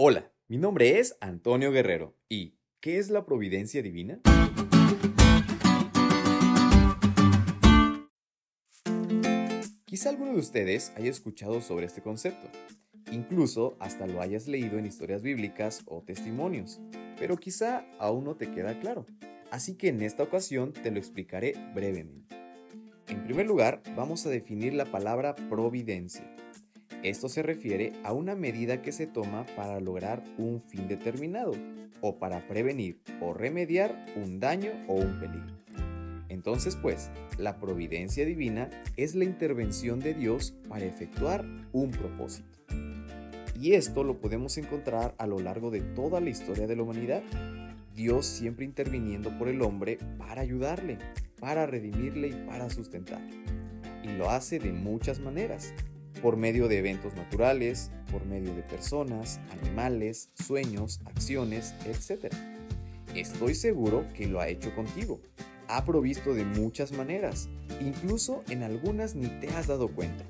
Hola, mi nombre es Antonio Guerrero y ¿qué es la providencia divina? Quizá alguno de ustedes haya escuchado sobre este concepto, incluso hasta lo hayas leído en historias bíblicas o testimonios, pero quizá aún no te queda claro, así que en esta ocasión te lo explicaré brevemente. En primer lugar, vamos a definir la palabra providencia. Esto se refiere a una medida que se toma para lograr un fin determinado o para prevenir o remediar un daño o un peligro. Entonces, pues, la providencia divina es la intervención de Dios para efectuar un propósito. Y esto lo podemos encontrar a lo largo de toda la historia de la humanidad. Dios siempre interviniendo por el hombre para ayudarle, para redimirle y para sustentarle. Y lo hace de muchas maneras, por medio de eventos naturales, por medio de personas, animales, sueños, acciones, etc. Estoy seguro que lo ha hecho contigo. Ha provisto de muchas maneras, incluso en algunas ni te has dado cuenta.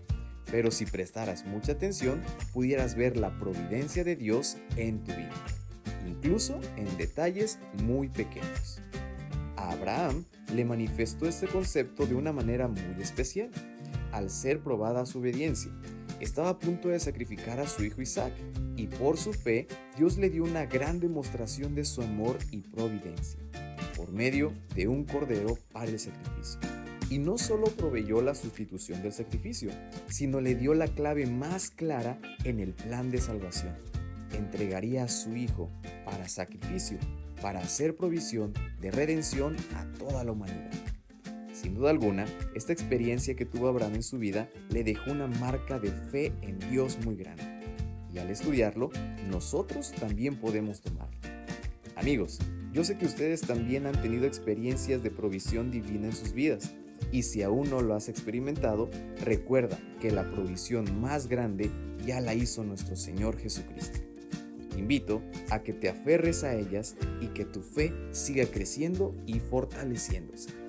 Pero si prestaras mucha atención, pudieras ver la providencia de Dios en tu vida, incluso en detalles muy pequeños. A Abraham le manifestó este concepto de una manera muy especial al ser probada su obediencia. Estaba a punto de sacrificar a su hijo Isaac, y por su fe Dios le dio una gran demostración de su amor y providencia, por medio de un cordero para el sacrificio. Y no solo proveyó la sustitución del sacrificio, sino le dio la clave más clara en el plan de salvación. Entregaría a su hijo para sacrificio, para hacer provisión de redención a toda la humanidad. Sin duda alguna, esta experiencia que tuvo Abraham en su vida le dejó una marca de fe en Dios muy grande. Y al estudiarlo, nosotros también podemos tomarlo. Amigos, yo sé que ustedes también han tenido experiencias de provisión divina en sus vidas. Y si aún no lo has experimentado, recuerda que la provisión más grande ya la hizo nuestro Señor Jesucristo. Te invito a que te aferres a ellas y que tu fe siga creciendo y fortaleciéndose.